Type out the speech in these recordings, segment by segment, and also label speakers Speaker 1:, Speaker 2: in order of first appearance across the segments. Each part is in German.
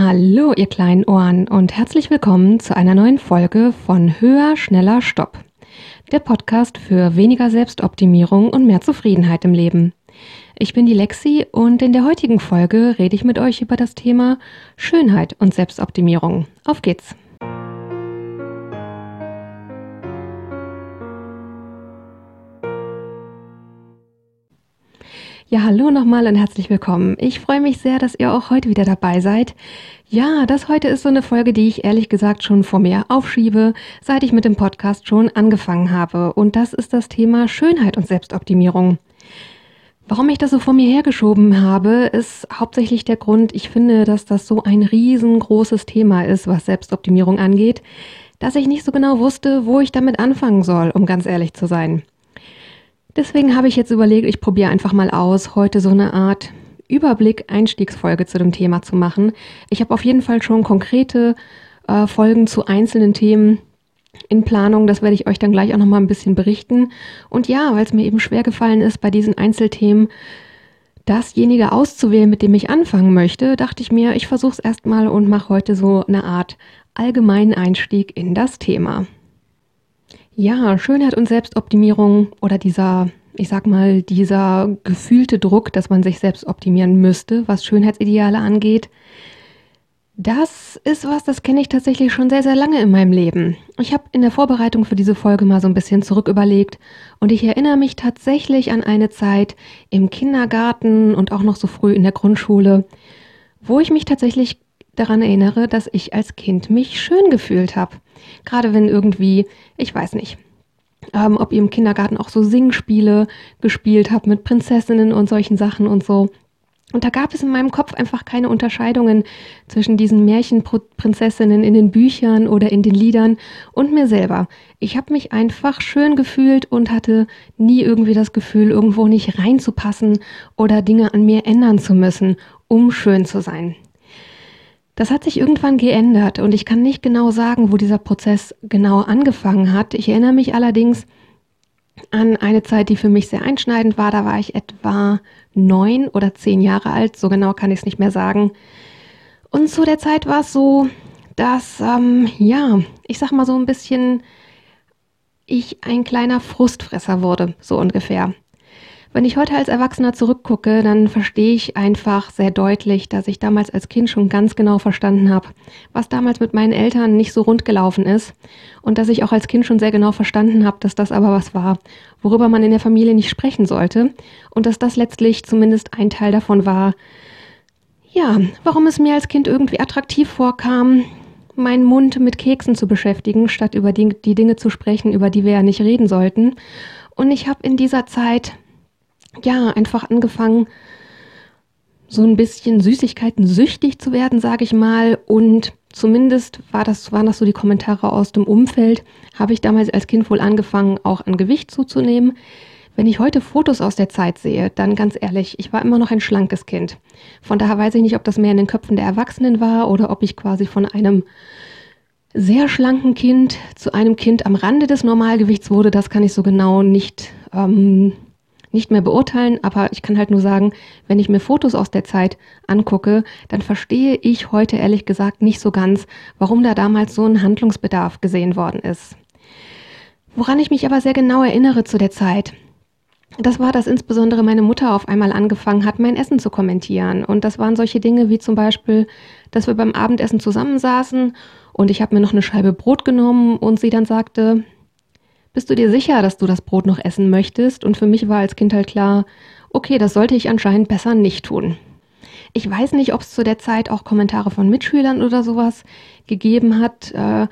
Speaker 1: Hallo, ihr kleinen Ohren und herzlich willkommen zu einer neuen Folge von Höher, Schneller, Stopp. Der Podcast für weniger Selbstoptimierung und mehr Zufriedenheit im Leben. Ich bin die Lexi und in der heutigen Folge rede ich mit euch über das Thema Schönheit und Selbstoptimierung. Auf geht's! Ja, hallo nochmal und herzlich willkommen. Ich freue mich sehr, dass ihr auch heute wieder dabei seid. Ja, das heute ist so eine Folge, die ich ehrlich gesagt schon vor mir aufschiebe, seit ich mit dem Podcast schon angefangen habe. Und das ist das Thema Schönheit und Selbstoptimierung. Warum ich das so vor mir hergeschoben habe, ist hauptsächlich der Grund, ich finde, dass das so ein riesengroßes Thema ist, was Selbstoptimierung angeht, dass ich nicht so genau wusste, wo ich damit anfangen soll, um ganz ehrlich zu sein. Deswegen habe ich jetzt überlegt, ich probiere einfach mal aus, heute so eine Art Überblick, Einstiegsfolge zu dem Thema zu machen. Ich habe auf jeden Fall schon konkrete äh, Folgen zu einzelnen Themen in Planung. Das werde ich euch dann gleich auch nochmal ein bisschen berichten. Und ja, weil es mir eben schwer gefallen ist, bei diesen Einzelthemen dasjenige auszuwählen, mit dem ich anfangen möchte, dachte ich mir, ich versuche es erstmal und mache heute so eine Art allgemeinen Einstieg in das Thema. Ja, Schönheit und Selbstoptimierung oder dieser, ich sag mal, dieser gefühlte Druck, dass man sich selbst optimieren müsste, was Schönheitsideale angeht, das ist was, das kenne ich tatsächlich schon sehr, sehr lange in meinem Leben. Ich habe in der Vorbereitung für diese Folge mal so ein bisschen zurück überlegt und ich erinnere mich tatsächlich an eine Zeit im Kindergarten und auch noch so früh in der Grundschule, wo ich mich tatsächlich daran erinnere, dass ich als Kind mich schön gefühlt habe. Gerade wenn irgendwie, ich weiß nicht, ähm, ob ihr im Kindergarten auch so Singspiele gespielt habt mit Prinzessinnen und solchen Sachen und so. Und da gab es in meinem Kopf einfach keine Unterscheidungen zwischen diesen Märchenprinzessinnen in den Büchern oder in den Liedern und mir selber. Ich habe mich einfach schön gefühlt und hatte nie irgendwie das Gefühl, irgendwo nicht reinzupassen oder Dinge an mir ändern zu müssen, um schön zu sein. Das hat sich irgendwann geändert und ich kann nicht genau sagen, wo dieser Prozess genau angefangen hat. Ich erinnere mich allerdings an eine Zeit, die für mich sehr einschneidend war. Da war ich etwa neun oder zehn Jahre alt, so genau kann ich es nicht mehr sagen. Und zu der Zeit war es so, dass, ähm, ja, ich sag mal so ein bisschen, ich ein kleiner Frustfresser wurde, so ungefähr. Wenn ich heute als Erwachsener zurückgucke, dann verstehe ich einfach sehr deutlich, dass ich damals als Kind schon ganz genau verstanden habe, was damals mit meinen Eltern nicht so rund gelaufen ist und dass ich auch als Kind schon sehr genau verstanden habe, dass das aber was war, worüber man in der Familie nicht sprechen sollte und dass das letztlich zumindest ein Teil davon war, ja, warum es mir als Kind irgendwie attraktiv vorkam, meinen Mund mit Keksen zu beschäftigen, statt über die, die Dinge zu sprechen, über die wir ja nicht reden sollten. Und ich habe in dieser Zeit ja, einfach angefangen, so ein bisschen Süßigkeiten süchtig zu werden, sage ich mal. Und zumindest war das, waren das so die Kommentare aus dem Umfeld, habe ich damals als Kind wohl angefangen, auch an Gewicht zuzunehmen. Wenn ich heute Fotos aus der Zeit sehe, dann ganz ehrlich, ich war immer noch ein schlankes Kind. Von daher weiß ich nicht, ob das mehr in den Köpfen der Erwachsenen war oder ob ich quasi von einem sehr schlanken Kind zu einem Kind am Rande des Normalgewichts wurde. Das kann ich so genau nicht ähm, nicht mehr beurteilen, aber ich kann halt nur sagen, wenn ich mir Fotos aus der Zeit angucke, dann verstehe ich heute ehrlich gesagt nicht so ganz, warum da damals so ein Handlungsbedarf gesehen worden ist. Woran ich mich aber sehr genau erinnere zu der Zeit, das war, dass insbesondere meine Mutter auf einmal angefangen hat, mein Essen zu kommentieren. Und das waren solche Dinge wie zum Beispiel, dass wir beim Abendessen zusammensaßen und ich habe mir noch eine Scheibe Brot genommen und sie dann sagte, bist du dir sicher, dass du das Brot noch essen möchtest? Und für mich war als Kind halt klar, okay, das sollte ich anscheinend besser nicht tun. Ich weiß nicht, ob es zu der Zeit auch Kommentare von Mitschülern oder sowas gegeben hat. Äh,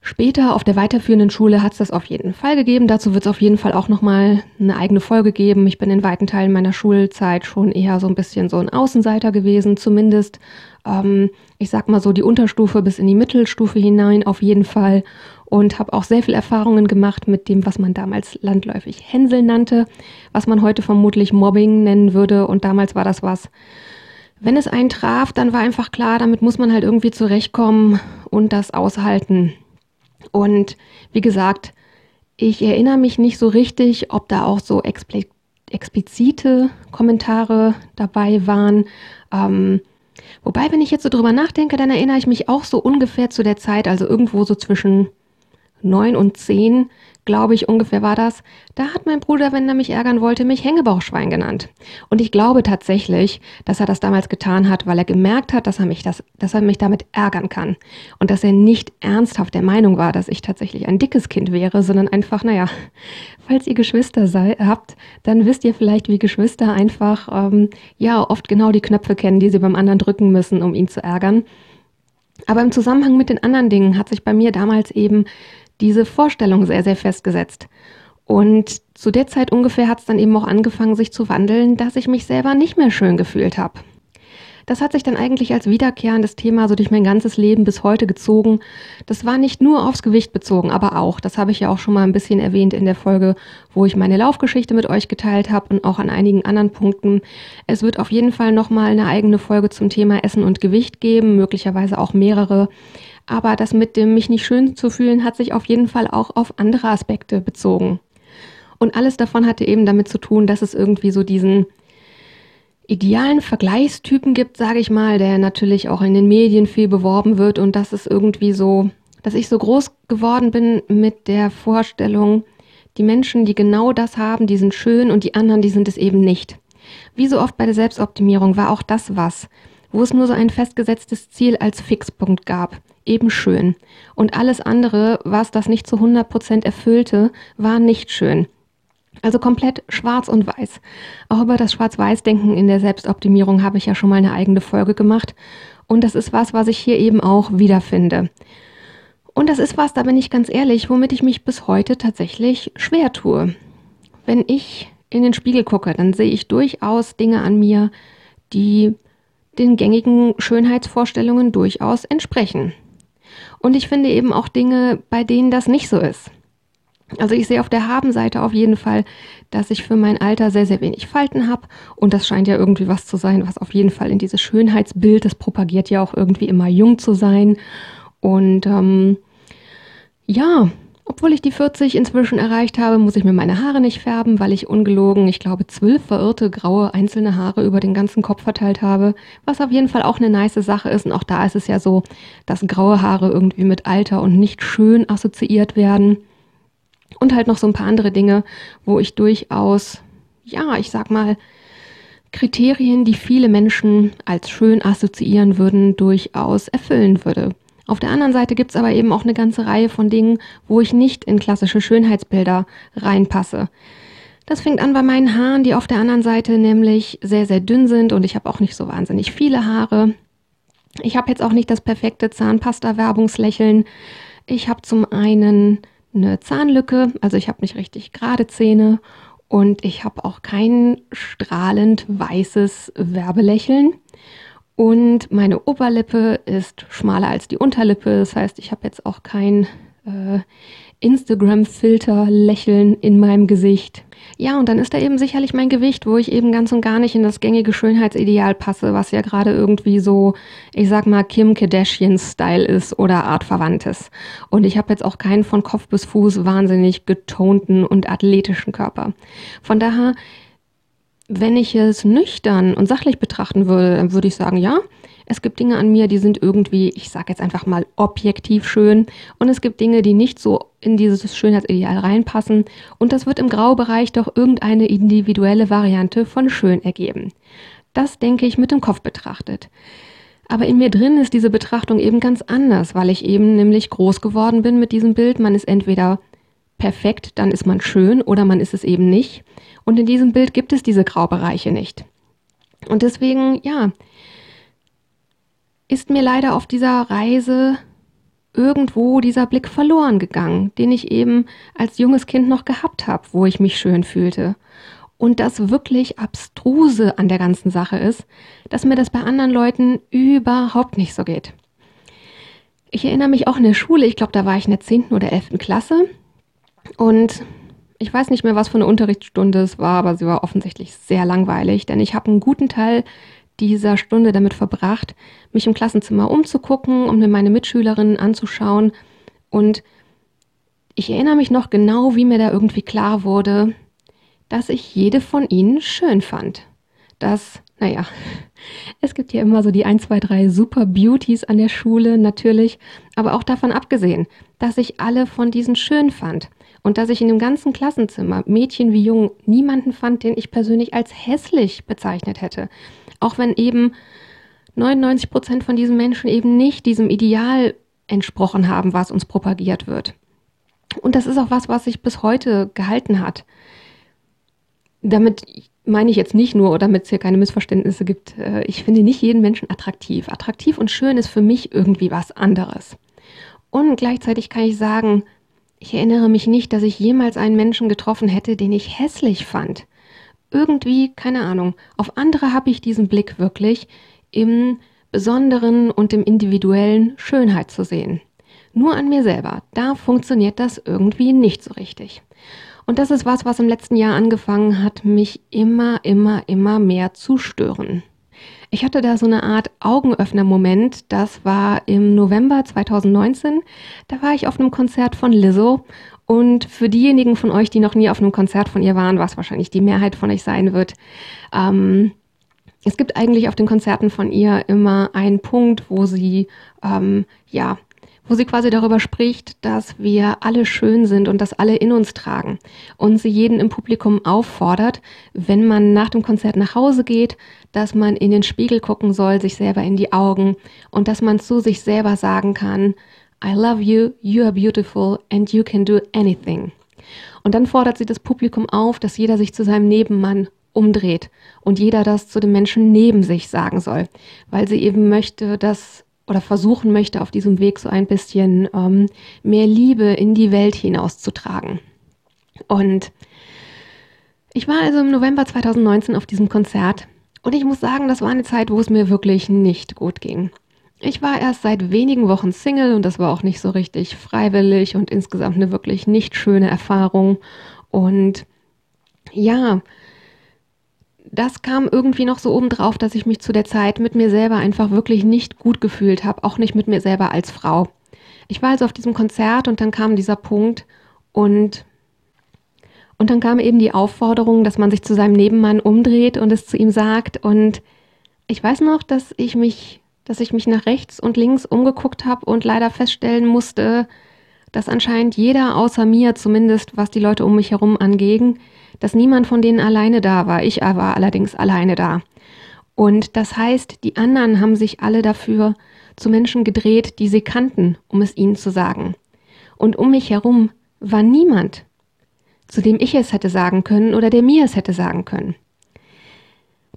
Speaker 1: später auf der weiterführenden Schule hat es das auf jeden Fall gegeben. Dazu wird es auf jeden Fall auch nochmal eine eigene Folge geben. Ich bin in weiten Teilen meiner Schulzeit schon eher so ein bisschen so ein Außenseiter gewesen, zumindest ähm, ich sag mal so die Unterstufe bis in die Mittelstufe hinein auf jeden Fall und habe auch sehr viel Erfahrungen gemacht mit dem, was man damals landläufig Hänsel nannte, was man heute vermutlich Mobbing nennen würde. Und damals war das was. Wenn es einen traf, dann war einfach klar, damit muss man halt irgendwie zurechtkommen und das aushalten. Und wie gesagt, ich erinnere mich nicht so richtig, ob da auch so explizite Kommentare dabei waren. Ähm, Wobei, wenn ich jetzt so drüber nachdenke, dann erinnere ich mich auch so ungefähr zu der Zeit, also irgendwo so zwischen neun und zehn, glaube ich, ungefähr war das, da hat mein Bruder, wenn er mich ärgern wollte, mich Hängebauchschwein genannt. Und ich glaube tatsächlich, dass er das damals getan hat, weil er gemerkt hat, dass er mich, das, dass er mich damit ärgern kann. Und dass er nicht ernsthaft der Meinung war, dass ich tatsächlich ein dickes Kind wäre, sondern einfach, naja, falls ihr Geschwister sei, habt, dann wisst ihr vielleicht, wie Geschwister einfach, ähm, ja, oft genau die Knöpfe kennen, die sie beim anderen drücken müssen, um ihn zu ärgern. Aber im Zusammenhang mit den anderen Dingen hat sich bei mir damals eben diese Vorstellung sehr, sehr festgesetzt. Und zu der Zeit ungefähr hat es dann eben auch angefangen, sich zu wandeln, dass ich mich selber nicht mehr schön gefühlt habe. Das hat sich dann eigentlich als wiederkehrendes Thema so durch mein ganzes Leben bis heute gezogen. Das war nicht nur aufs Gewicht bezogen, aber auch, das habe ich ja auch schon mal ein bisschen erwähnt in der Folge, wo ich meine Laufgeschichte mit euch geteilt habe und auch an einigen anderen Punkten. Es wird auf jeden Fall nochmal eine eigene Folge zum Thema Essen und Gewicht geben, möglicherweise auch mehrere. Aber das mit dem mich nicht schön zu fühlen hat sich auf jeden Fall auch auf andere Aspekte bezogen. Und alles davon hatte eben damit zu tun, dass es irgendwie so diesen idealen Vergleichstypen gibt, sage ich mal, der natürlich auch in den Medien viel beworben wird und das ist irgendwie so, dass ich so groß geworden bin mit der Vorstellung, die Menschen, die genau das haben, die sind schön und die anderen, die sind es eben nicht. Wie so oft bei der Selbstoptimierung war auch das was, wo es nur so ein festgesetztes Ziel als Fixpunkt gab, eben schön. Und alles andere, was das nicht zu 100% erfüllte, war nicht schön. Also komplett schwarz und weiß. Auch über das Schwarz-Weiß-Denken in der Selbstoptimierung habe ich ja schon mal eine eigene Folge gemacht. Und das ist was, was ich hier eben auch wiederfinde. Und das ist was, da bin ich ganz ehrlich, womit ich mich bis heute tatsächlich schwer tue. Wenn ich in den Spiegel gucke, dann sehe ich durchaus Dinge an mir, die den gängigen Schönheitsvorstellungen durchaus entsprechen. Und ich finde eben auch Dinge, bei denen das nicht so ist. Also ich sehe auf der Habenseite auf jeden Fall, dass ich für mein Alter sehr, sehr wenig Falten habe. Und das scheint ja irgendwie was zu sein, was auf jeden Fall in dieses Schönheitsbild, das propagiert ja auch irgendwie immer jung zu sein. Und ähm, ja, obwohl ich die 40 inzwischen erreicht habe, muss ich mir meine Haare nicht färben, weil ich ungelogen, ich glaube, zwölf verirrte graue einzelne Haare über den ganzen Kopf verteilt habe, was auf jeden Fall auch eine nice Sache ist. Und auch da ist es ja so, dass graue Haare irgendwie mit Alter und nicht schön assoziiert werden. Und halt noch so ein paar andere Dinge, wo ich durchaus, ja, ich sag mal, Kriterien, die viele Menschen als schön assoziieren würden, durchaus erfüllen würde. Auf der anderen Seite gibt es aber eben auch eine ganze Reihe von Dingen, wo ich nicht in klassische Schönheitsbilder reinpasse. Das fängt an bei meinen Haaren, die auf der anderen Seite nämlich sehr, sehr dünn sind und ich habe auch nicht so wahnsinnig viele Haare. Ich habe jetzt auch nicht das perfekte Zahnpasta-Werbungslächeln. Ich habe zum einen eine Zahnlücke, also ich habe nicht richtig gerade Zähne und ich habe auch kein strahlend weißes Werbelächeln. Und meine Oberlippe ist schmaler als die Unterlippe, das heißt, ich habe jetzt auch kein äh, Instagram-Filter-Lächeln in meinem Gesicht. Ja, und dann ist da eben sicherlich mein Gewicht, wo ich eben ganz und gar nicht in das gängige Schönheitsideal passe, was ja gerade irgendwie so, ich sag mal, Kim Kardashian-Style ist oder artverwandtes. Und ich habe jetzt auch keinen von Kopf bis Fuß wahnsinnig getonten und athletischen Körper. Von daher, wenn ich es nüchtern und sachlich betrachten würde, dann würde ich sagen, ja, es gibt Dinge an mir, die sind irgendwie, ich sage jetzt einfach mal, objektiv schön. Und es gibt Dinge, die nicht so in dieses Schönheitsideal reinpassen. Und das wird im Graubereich doch irgendeine individuelle Variante von schön ergeben. Das denke ich mit dem Kopf betrachtet. Aber in mir drin ist diese Betrachtung eben ganz anders, weil ich eben nämlich groß geworden bin mit diesem Bild. Man ist entweder perfekt, dann ist man schön oder man ist es eben nicht. Und in diesem Bild gibt es diese Graubereiche nicht. Und deswegen, ja, ist mir leider auf dieser Reise irgendwo dieser Blick verloren gegangen, den ich eben als junges Kind noch gehabt habe, wo ich mich schön fühlte. Und das wirklich abstruse an der ganzen Sache ist, dass mir das bei anderen Leuten überhaupt nicht so geht. Ich erinnere mich auch in der Schule, ich glaube, da war ich in der 10. oder 11. Klasse und ich weiß nicht mehr, was für eine Unterrichtsstunde es war, aber sie war offensichtlich sehr langweilig, denn ich habe einen guten Teil dieser Stunde damit verbracht, mich im Klassenzimmer umzugucken, um mir meine Mitschülerinnen anzuschauen. Und ich erinnere mich noch genau, wie mir da irgendwie klar wurde, dass ich jede von ihnen schön fand. Dass naja, es gibt ja immer so die 1, 2, 3 Super Beauties an der Schule, natürlich, aber auch davon abgesehen, dass ich alle von diesen schön fand und dass ich in dem ganzen Klassenzimmer, Mädchen wie Jungen, niemanden fand, den ich persönlich als hässlich bezeichnet hätte. Auch wenn eben 99 Prozent von diesen Menschen eben nicht diesem Ideal entsprochen haben, was uns propagiert wird. Und das ist auch was, was sich bis heute gehalten hat. Damit meine ich jetzt nicht nur, damit es hier keine Missverständnisse gibt, äh, ich finde nicht jeden Menschen attraktiv. Attraktiv und schön ist für mich irgendwie was anderes. Und gleichzeitig kann ich sagen, ich erinnere mich nicht, dass ich jemals einen Menschen getroffen hätte, den ich hässlich fand. Irgendwie, keine Ahnung, auf andere habe ich diesen Blick wirklich im Besonderen und im individuellen Schönheit zu sehen. Nur an mir selber, da funktioniert das irgendwie nicht so richtig. Und das ist was, was im letzten Jahr angefangen hat, mich immer, immer, immer mehr zu stören. Ich hatte da so eine Art Augenöffner-Moment. Das war im November 2019. Da war ich auf einem Konzert von Lizzo. Und für diejenigen von euch, die noch nie auf einem Konzert von ihr waren, was wahrscheinlich die Mehrheit von euch sein wird, ähm, es gibt eigentlich auf den Konzerten von ihr immer einen Punkt, wo sie ähm, ja wo sie quasi darüber spricht, dass wir alle schön sind und das alle in uns tragen. Und sie jeden im Publikum auffordert, wenn man nach dem Konzert nach Hause geht, dass man in den Spiegel gucken soll, sich selber in die Augen und dass man zu sich selber sagen kann, I love you, you are beautiful and you can do anything. Und dann fordert sie das Publikum auf, dass jeder sich zu seinem Nebenmann umdreht und jeder das zu dem Menschen neben sich sagen soll, weil sie eben möchte, dass oder versuchen möchte, auf diesem Weg so ein bisschen ähm, mehr Liebe in die Welt hinauszutragen. Und ich war also im November 2019 auf diesem Konzert und ich muss sagen, das war eine Zeit, wo es mir wirklich nicht gut ging. Ich war erst seit wenigen Wochen Single und das war auch nicht so richtig freiwillig und insgesamt eine wirklich nicht schöne Erfahrung. Und ja, das kam irgendwie noch so obendrauf, dass ich mich zu der Zeit mit mir selber einfach wirklich nicht gut gefühlt habe, auch nicht mit mir selber als Frau. Ich war also auf diesem Konzert und dann kam dieser Punkt und und dann kam eben die Aufforderung, dass man sich zu seinem Nebenmann umdreht und es zu ihm sagt und ich weiß noch, dass ich mich dass ich mich nach rechts und links umgeguckt habe und leider feststellen musste, dass anscheinend jeder außer mir, zumindest was die Leute um mich herum anging, dass niemand von denen alleine da war. Ich war allerdings alleine da. Und das heißt, die anderen haben sich alle dafür zu Menschen gedreht, die sie kannten, um es ihnen zu sagen. Und um mich herum war niemand, zu dem ich es hätte sagen können oder der mir es hätte sagen können.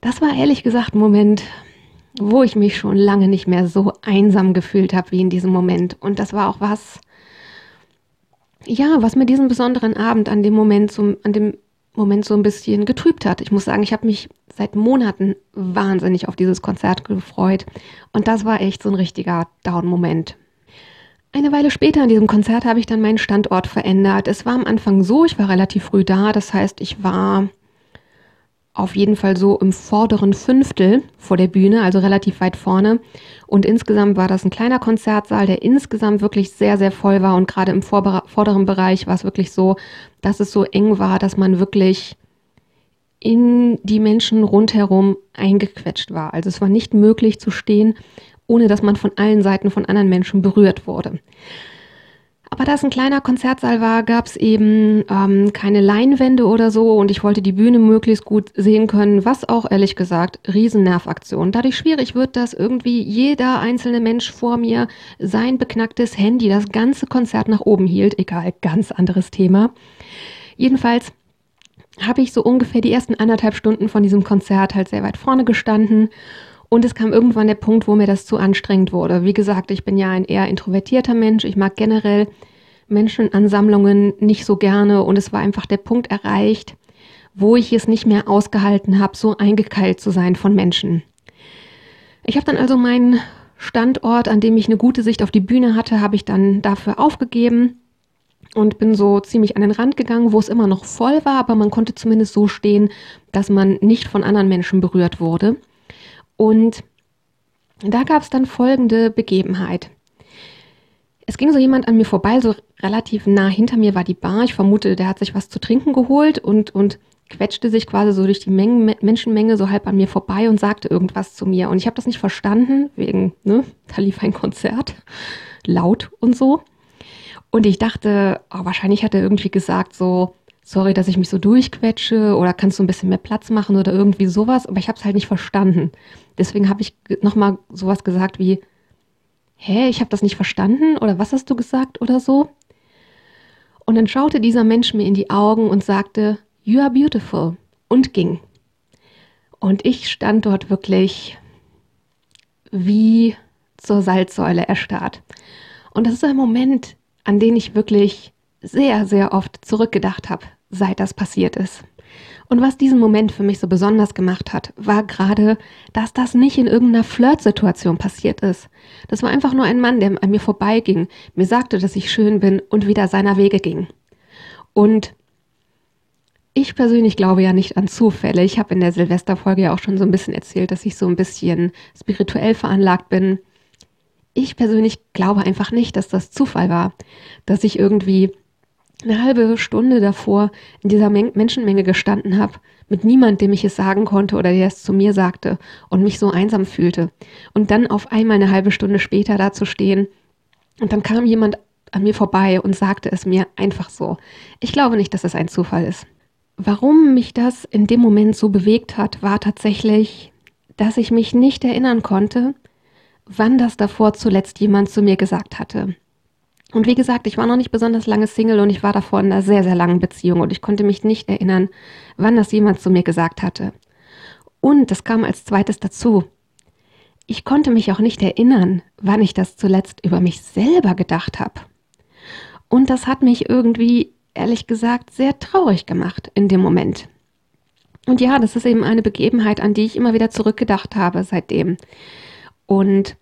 Speaker 1: Das war ehrlich gesagt ein Moment, wo ich mich schon lange nicht mehr so einsam gefühlt habe wie in diesem Moment. Und das war auch was, ja, was mir diesen besonderen Abend an dem Moment, zum, an dem Moment so ein bisschen getrübt hat. Ich muss sagen, ich habe mich seit Monaten wahnsinnig auf dieses Konzert gefreut und das war echt so ein richtiger Down-Moment. Eine Weile später an diesem Konzert habe ich dann meinen Standort verändert. Es war am Anfang so, ich war relativ früh da, das heißt, ich war auf jeden Fall so im vorderen Fünftel vor der Bühne, also relativ weit vorne. Und insgesamt war das ein kleiner Konzertsaal, der insgesamt wirklich sehr, sehr voll war. Und gerade im vorderen Bereich war es wirklich so, dass es so eng war, dass man wirklich in die Menschen rundherum eingequetscht war. Also es war nicht möglich zu stehen, ohne dass man von allen Seiten von anderen Menschen berührt wurde. Aber da es ein kleiner Konzertsaal war, gab es eben ähm, keine Leinwände oder so und ich wollte die Bühne möglichst gut sehen können, was auch ehrlich gesagt Riesennervaktion. Dadurch schwierig wird, dass irgendwie jeder einzelne Mensch vor mir sein beknacktes Handy das ganze Konzert nach oben hielt. Egal, ganz anderes Thema. Jedenfalls habe ich so ungefähr die ersten anderthalb Stunden von diesem Konzert halt sehr weit vorne gestanden und es kam irgendwann der Punkt, wo mir das zu anstrengend wurde. Wie gesagt, ich bin ja ein eher introvertierter Mensch. Ich mag generell Menschenansammlungen nicht so gerne. Und es war einfach der Punkt erreicht, wo ich es nicht mehr ausgehalten habe, so eingekeilt zu sein von Menschen. Ich habe dann also meinen Standort, an dem ich eine gute Sicht auf die Bühne hatte, habe ich dann dafür aufgegeben und bin so ziemlich an den Rand gegangen, wo es immer noch voll war, aber man konnte zumindest so stehen, dass man nicht von anderen Menschen berührt wurde. Und da gab es dann folgende Begebenheit. Es ging so jemand an mir vorbei, so relativ nah hinter mir war die Bar. Ich vermute, der hat sich was zu trinken geholt und, und quetschte sich quasi so durch die Mengen, Menschenmenge so halb an mir vorbei und sagte irgendwas zu mir. Und ich habe das nicht verstanden, wegen, ne, da lief ein Konzert, laut und so. Und ich dachte, oh, wahrscheinlich hat er irgendwie gesagt so, sorry, dass ich mich so durchquetsche oder kannst du ein bisschen mehr Platz machen oder irgendwie sowas. Aber ich habe es halt nicht verstanden. Deswegen habe ich nochmal sowas gesagt wie, hä, ich habe das nicht verstanden oder was hast du gesagt oder so. Und dann schaute dieser Mensch mir in die Augen und sagte, You are beautiful und ging. Und ich stand dort wirklich wie zur Salzsäule erstarrt. Und das ist ein Moment, an den ich wirklich sehr, sehr oft zurückgedacht habe, seit das passiert ist. Und was diesen Moment für mich so besonders gemacht hat, war gerade, dass das nicht in irgendeiner Flirtsituation passiert ist. Das war einfach nur ein Mann, der an mir vorbeiging, mir sagte, dass ich schön bin und wieder seiner Wege ging. Und ich persönlich glaube ja nicht an Zufälle. Ich habe in der Silvesterfolge ja auch schon so ein bisschen erzählt, dass ich so ein bisschen spirituell veranlagt bin ich persönlich glaube einfach nicht, dass das Zufall war, dass ich irgendwie eine halbe Stunde davor in dieser Men Menschenmenge gestanden habe, mit niemand, dem ich es sagen konnte oder der es zu mir sagte und mich so einsam fühlte. Und dann auf einmal eine halbe Stunde später da zu stehen und dann kam jemand an mir vorbei und sagte es mir einfach so. Ich glaube nicht, dass es ein Zufall ist. Warum mich das in dem Moment so bewegt hat, war tatsächlich, dass ich mich nicht erinnern konnte, wann das davor zuletzt jemand zu mir gesagt hatte. Und wie gesagt, ich war noch nicht besonders lange Single und ich war davor in einer sehr, sehr langen Beziehung und ich konnte mich nicht erinnern, wann das jemand zu mir gesagt hatte. Und das kam als zweites dazu. Ich konnte mich auch nicht erinnern, wann ich das zuletzt über mich selber gedacht habe. Und das hat mich irgendwie, ehrlich gesagt, sehr traurig gemacht in dem Moment. Und ja, das ist eben eine Begebenheit, an die ich immer wieder zurückgedacht habe seitdem. Und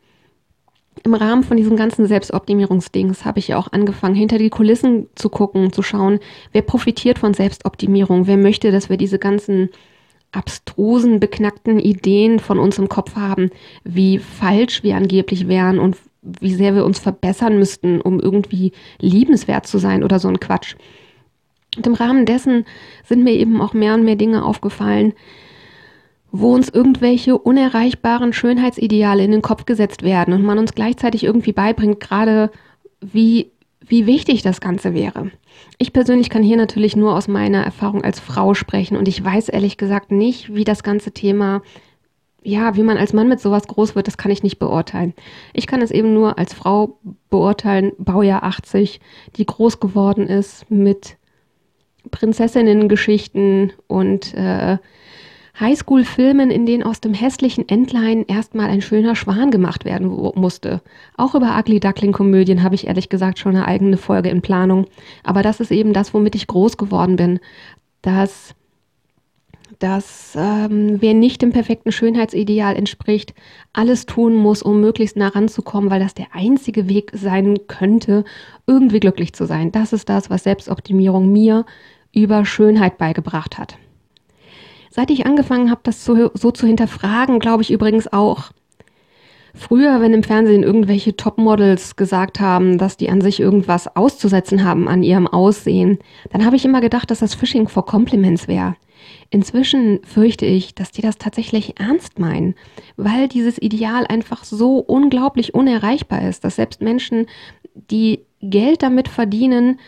Speaker 1: im Rahmen von diesem ganzen Selbstoptimierungsdings habe ich ja auch angefangen, hinter die Kulissen zu gucken, zu schauen, wer profitiert von Selbstoptimierung, wer möchte, dass wir diese ganzen abstrusen, beknackten Ideen von uns im Kopf haben, wie falsch wir angeblich wären und wie sehr wir uns verbessern müssten, um irgendwie liebenswert zu sein oder so ein Quatsch. Und im Rahmen dessen sind mir eben auch mehr und mehr Dinge aufgefallen, wo uns irgendwelche unerreichbaren Schönheitsideale in den Kopf gesetzt werden und man uns gleichzeitig irgendwie beibringt, gerade wie, wie wichtig das Ganze wäre. Ich persönlich kann hier natürlich nur aus meiner Erfahrung als Frau sprechen und ich weiß ehrlich gesagt nicht, wie das ganze Thema, ja, wie man als Mann mit sowas groß wird, das kann ich nicht beurteilen. Ich kann es eben nur als Frau beurteilen, Baujahr 80, die groß geworden ist mit Prinzessinnen-Geschichten und äh, Highschool-Filmen, in denen aus dem hässlichen Entlein erstmal ein schöner Schwan gemacht werden musste. Auch über Ugly Duckling-Komödien habe ich ehrlich gesagt schon eine eigene Folge in Planung. Aber das ist eben das, womit ich groß geworden bin. Dass, dass ähm, wer nicht dem perfekten Schönheitsideal entspricht, alles tun muss, um möglichst nah ranzukommen, weil das der einzige Weg sein könnte, irgendwie glücklich zu sein. Das ist das, was Selbstoptimierung mir über Schönheit beigebracht hat. Seit ich angefangen habe, das so, so zu hinterfragen, glaube ich übrigens auch, Früher, wenn im Fernsehen irgendwelche Topmodels gesagt haben, dass die an sich irgendwas auszusetzen haben an ihrem Aussehen, dann habe ich immer gedacht, dass das Phishing for Compliments wäre. Inzwischen fürchte ich, dass die das tatsächlich ernst meinen, weil dieses Ideal einfach so unglaublich unerreichbar ist, dass selbst Menschen, die Geld damit verdienen,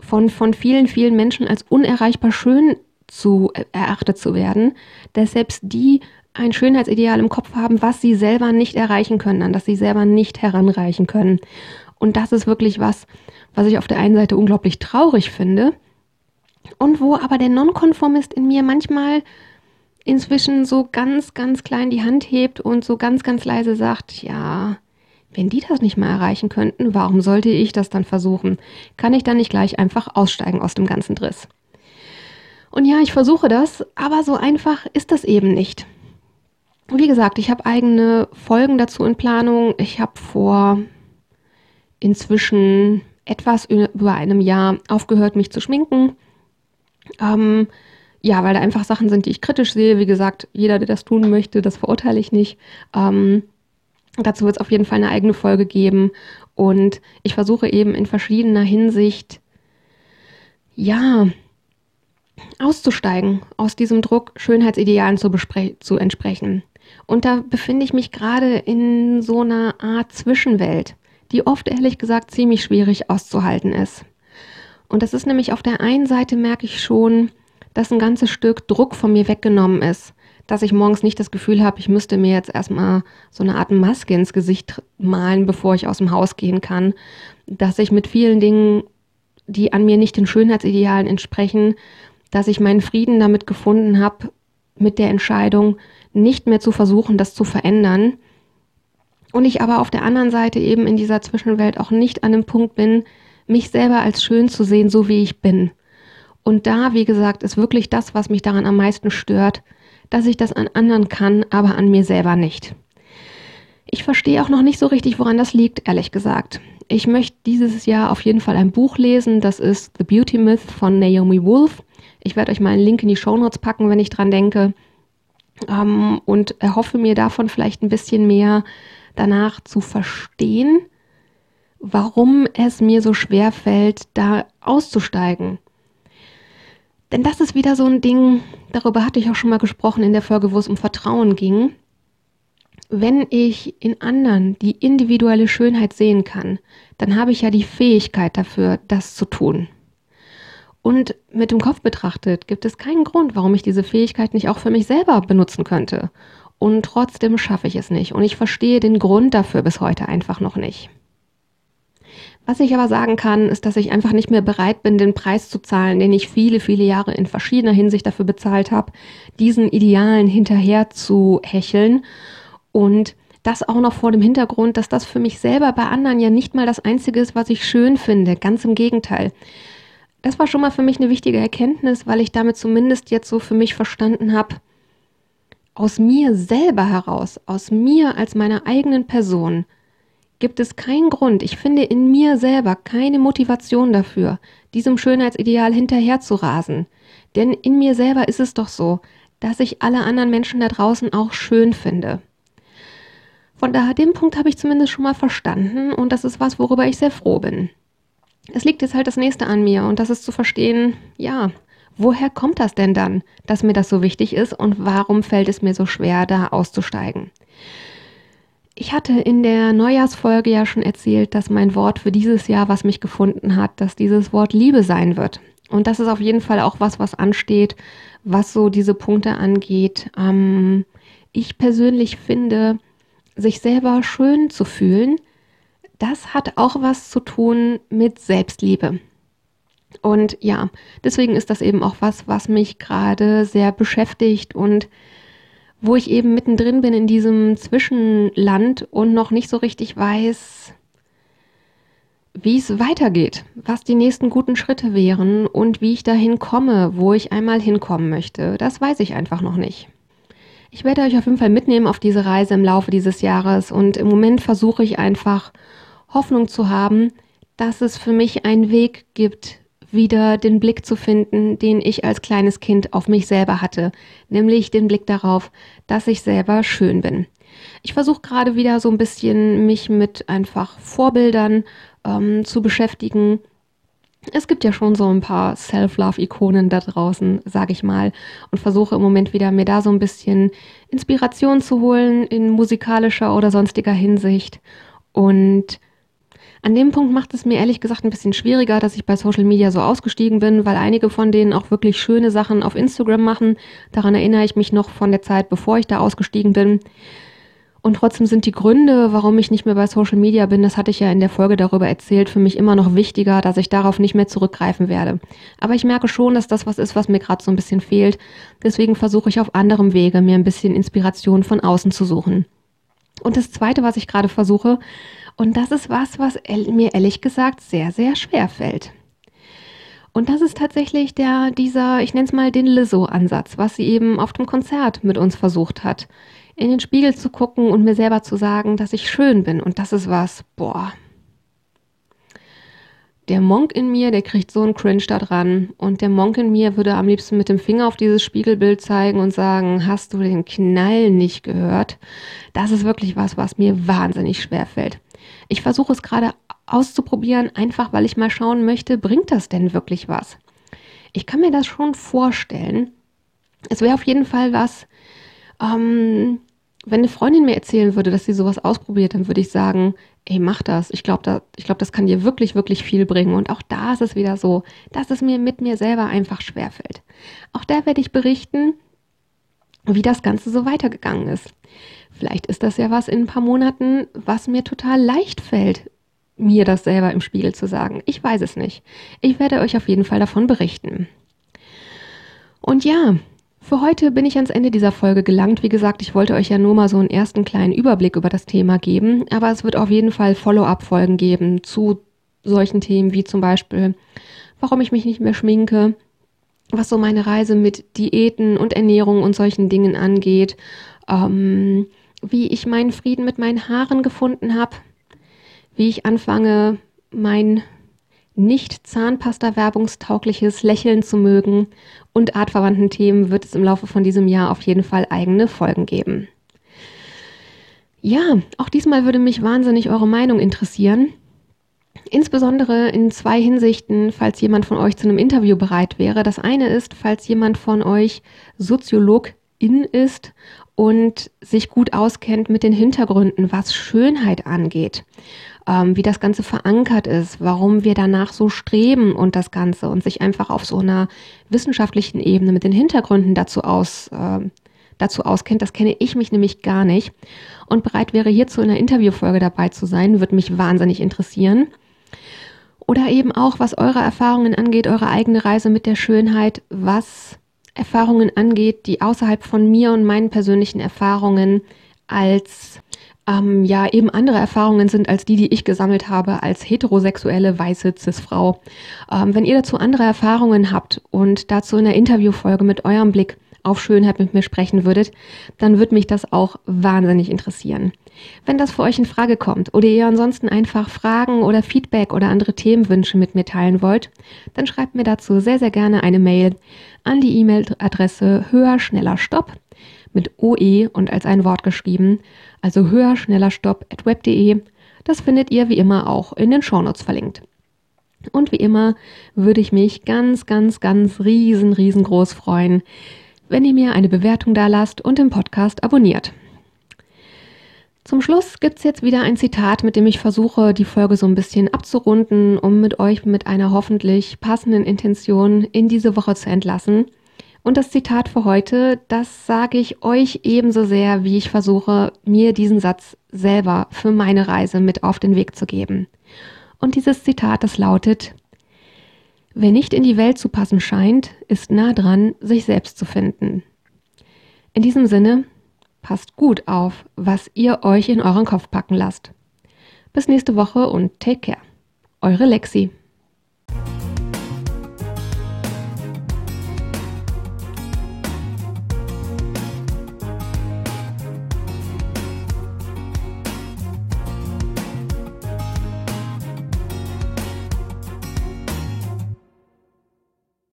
Speaker 1: von, von vielen, vielen Menschen als unerreichbar schön zu erachtet zu werden, dass selbst die ein Schönheitsideal im Kopf haben, was sie selber nicht erreichen können, an das sie selber nicht heranreichen können. Und das ist wirklich was, was ich auf der einen Seite unglaublich traurig finde und wo aber der Nonkonformist in mir manchmal inzwischen so ganz, ganz klein die Hand hebt und so ganz, ganz leise sagt, ja, wenn die das nicht mal erreichen könnten, warum sollte ich das dann versuchen? Kann ich dann nicht gleich einfach aussteigen aus dem ganzen Driss? Und ja, ich versuche das, aber so einfach ist das eben nicht. Wie gesagt, ich habe eigene Folgen dazu in Planung. Ich habe vor inzwischen etwas über einem Jahr aufgehört, mich zu schminken. Ähm, ja, weil da einfach Sachen sind, die ich kritisch sehe. Wie gesagt, jeder, der das tun möchte, das verurteile ich nicht. Ähm, dazu wird es auf jeden Fall eine eigene Folge geben. Und ich versuche eben in verschiedener Hinsicht, ja, auszusteigen, aus diesem Druck, Schönheitsidealen zu, zu entsprechen. Und da befinde ich mich gerade in so einer Art Zwischenwelt, die oft ehrlich gesagt ziemlich schwierig auszuhalten ist. Und das ist nämlich auf der einen Seite merke ich schon, dass ein ganzes Stück Druck von mir weggenommen ist, dass ich morgens nicht das Gefühl habe, ich müsste mir jetzt erstmal so eine Art Maske ins Gesicht malen, bevor ich aus dem Haus gehen kann, dass ich mit vielen Dingen, die an mir nicht den Schönheitsidealen entsprechen, dass ich meinen Frieden damit gefunden habe, mit der Entscheidung, nicht mehr zu versuchen, das zu verändern. Und ich aber auf der anderen Seite eben in dieser Zwischenwelt auch nicht an dem Punkt bin, mich selber als schön zu sehen, so wie ich bin. Und da, wie gesagt, ist wirklich das, was mich daran am meisten stört, dass ich das an anderen kann, aber an mir selber nicht. Ich verstehe auch noch nicht so richtig, woran das liegt, ehrlich gesagt. Ich möchte dieses Jahr auf jeden Fall ein Buch lesen, das ist The Beauty Myth von Naomi Wolf. Ich werde euch mal einen Link in die Show Notes packen, wenn ich dran denke. Ähm, und erhoffe mir davon vielleicht ein bisschen mehr danach zu verstehen, warum es mir so schwer fällt, da auszusteigen. Denn das ist wieder so ein Ding, darüber hatte ich auch schon mal gesprochen in der Folge, wo es um Vertrauen ging. Wenn ich in anderen die individuelle Schönheit sehen kann, dann habe ich ja die Fähigkeit dafür, das zu tun. Und mit dem Kopf betrachtet gibt es keinen Grund, warum ich diese Fähigkeit nicht auch für mich selber benutzen könnte. Und trotzdem schaffe ich es nicht. Und ich verstehe den Grund dafür bis heute einfach noch nicht. Was ich aber sagen kann, ist, dass ich einfach nicht mehr bereit bin, den Preis zu zahlen, den ich viele, viele Jahre in verschiedener Hinsicht dafür bezahlt habe, diesen Idealen hinterher zu hecheln. Und das auch noch vor dem Hintergrund, dass das für mich selber bei anderen ja nicht mal das Einzige ist, was ich schön finde. Ganz im Gegenteil. Das war schon mal für mich eine wichtige Erkenntnis, weil ich damit zumindest jetzt so für mich verstanden habe, aus mir selber heraus, aus mir als meiner eigenen Person, gibt es keinen Grund, ich finde in mir selber keine Motivation dafür, diesem Schönheitsideal hinterher zu rasen. Denn in mir selber ist es doch so, dass ich alle anderen Menschen da draußen auch schön finde. Von daher, den Punkt habe ich zumindest schon mal verstanden und das ist was, worüber ich sehr froh bin es liegt jetzt halt das nächste an mir und das ist zu verstehen, ja, woher kommt das denn dann, dass mir das so wichtig ist und warum fällt es mir so schwer, da auszusteigen? Ich hatte in der Neujahrsfolge ja schon erzählt, dass mein Wort für dieses Jahr, was mich gefunden hat, dass dieses Wort Liebe sein wird. Und das ist auf jeden Fall auch was, was ansteht, was so diese Punkte angeht. Ähm, ich persönlich finde, sich selber schön zu fühlen, das hat auch was zu tun mit Selbstliebe. Und ja, deswegen ist das eben auch was, was mich gerade sehr beschäftigt und wo ich eben mittendrin bin in diesem Zwischenland und noch nicht so richtig weiß, wie es weitergeht, was die nächsten guten Schritte wären und wie ich dahin komme, wo ich einmal hinkommen möchte. Das weiß ich einfach noch nicht. Ich werde euch auf jeden Fall mitnehmen auf diese Reise im Laufe dieses Jahres und im Moment versuche ich einfach Hoffnung zu haben, dass es für mich einen Weg gibt, wieder den Blick zu finden, den ich als kleines Kind auf mich selber hatte, nämlich den Blick darauf, dass ich selber schön bin. Ich versuche gerade wieder so ein bisschen mich mit einfach Vorbildern ähm, zu beschäftigen. Es gibt ja schon so ein paar Self-Love-Ikonen da draußen, sage ich mal, und versuche im Moment wieder mir da so ein bisschen Inspiration zu holen in musikalischer oder sonstiger Hinsicht und an dem Punkt macht es mir ehrlich gesagt ein bisschen schwieriger, dass ich bei Social Media so ausgestiegen bin, weil einige von denen auch wirklich schöne Sachen auf Instagram machen. Daran erinnere ich mich noch von der Zeit, bevor ich da ausgestiegen bin. Und trotzdem sind die Gründe, warum ich nicht mehr bei Social Media bin, das hatte ich ja in der Folge darüber erzählt, für mich immer noch wichtiger, dass ich darauf nicht mehr zurückgreifen werde. Aber ich merke schon, dass das was ist, was mir gerade so ein bisschen fehlt. Deswegen versuche ich auf anderem Wege, mir ein bisschen Inspiration von außen zu suchen. Und das Zweite, was ich gerade versuche, und das ist was, was mir ehrlich gesagt sehr, sehr schwer fällt. Und das ist tatsächlich der, dieser, ich nenne es mal den Lizzo-Ansatz, was sie eben auf dem Konzert mit uns versucht hat. In den Spiegel zu gucken und mir selber zu sagen, dass ich schön bin. Und das ist was, boah, der Monk in mir, der kriegt so einen Cringe da dran. Und der Monk in mir würde am liebsten mit dem Finger auf dieses Spiegelbild zeigen und sagen, hast du den Knall nicht gehört? Das ist wirklich was, was mir wahnsinnig schwer fällt. Ich versuche es gerade auszuprobieren, einfach weil ich mal schauen möchte, bringt das denn wirklich was? Ich kann mir das schon vorstellen. Es wäre auf jeden Fall was, ähm, wenn eine Freundin mir erzählen würde, dass sie sowas ausprobiert, dann würde ich sagen, ey, mach das. Ich glaube, da, glaub, das kann dir wirklich, wirklich viel bringen. Und auch da ist es wieder so, dass es mir mit mir selber einfach schwerfällt. Auch da werde ich berichten, wie das Ganze so weitergegangen ist. Vielleicht ist das ja was in ein paar Monaten, was mir total leicht fällt, mir das selber im Spiegel zu sagen. Ich weiß es nicht. Ich werde euch auf jeden Fall davon berichten. Und ja, für heute bin ich ans Ende dieser Folge gelangt. Wie gesagt, ich wollte euch ja nur mal so einen ersten kleinen Überblick über das Thema geben, aber es wird auf jeden Fall Follow-up-Folgen geben zu solchen Themen wie zum Beispiel, warum ich mich nicht mehr schminke, was so meine Reise mit Diäten und Ernährung und solchen Dingen angeht, ähm, wie ich meinen Frieden mit meinen Haaren gefunden habe, wie ich anfange, mein nicht Zahnpasta-werbungstaugliches Lächeln zu mögen und artverwandten Themen wird es im Laufe von diesem Jahr auf jeden Fall eigene Folgen geben. Ja, auch diesmal würde mich wahnsinnig eure Meinung interessieren. Insbesondere in zwei Hinsichten, falls jemand von euch zu einem Interview bereit wäre. Das eine ist, falls jemand von euch Soziologin ist und sich gut auskennt mit den Hintergründen, was Schönheit angeht ähm, wie das Ganze verankert ist, warum wir danach so streben und das Ganze und sich einfach auf so einer wissenschaftlichen Ebene mit den Hintergründen dazu aus, äh, dazu auskennt. Das kenne ich mich nämlich gar nicht und bereit wäre, hierzu in einer Interviewfolge dabei zu sein, würde mich wahnsinnig interessieren. Oder eben auch, was eure Erfahrungen angeht, eure eigene Reise mit der Schönheit, was Erfahrungen angeht, die außerhalb von mir und meinen persönlichen Erfahrungen als ähm, ja eben andere Erfahrungen sind als die, die ich gesammelt habe als heterosexuelle weiße Cis-Frau. Ähm, wenn ihr dazu andere Erfahrungen habt und dazu in der Interviewfolge mit eurem Blick auf Schönheit mit mir sprechen würdet, dann würde mich das auch wahnsinnig interessieren. Wenn das für euch in Frage kommt oder ihr ansonsten einfach Fragen oder Feedback oder andere Themenwünsche mit mir teilen wollt, dann schreibt mir dazu sehr, sehr gerne eine Mail an die E-Mail-Adresse höher, schneller, stopp mit OE und als ein Wort geschrieben, also höher, schneller, stopp at web.de. Das findet ihr wie immer auch in den Shownotes verlinkt. Und wie immer würde ich mich ganz, ganz, ganz riesen, riesengroß freuen, wenn ihr mir eine Bewertung da lasst und den Podcast abonniert. Zum Schluss gibt es jetzt wieder ein Zitat, mit dem ich versuche, die Folge so ein bisschen abzurunden, um mit euch mit einer hoffentlich passenden Intention in diese Woche zu entlassen. Und das Zitat für heute, das sage ich euch ebenso sehr, wie ich versuche, mir diesen Satz selber für meine Reise mit auf den Weg zu geben. Und dieses Zitat, das lautet, Wer nicht in die Welt zu passen scheint, ist nah dran, sich selbst zu finden. In diesem Sinne, passt gut auf, was ihr euch in euren Kopf packen lasst. Bis nächste Woche und take care. Eure Lexi.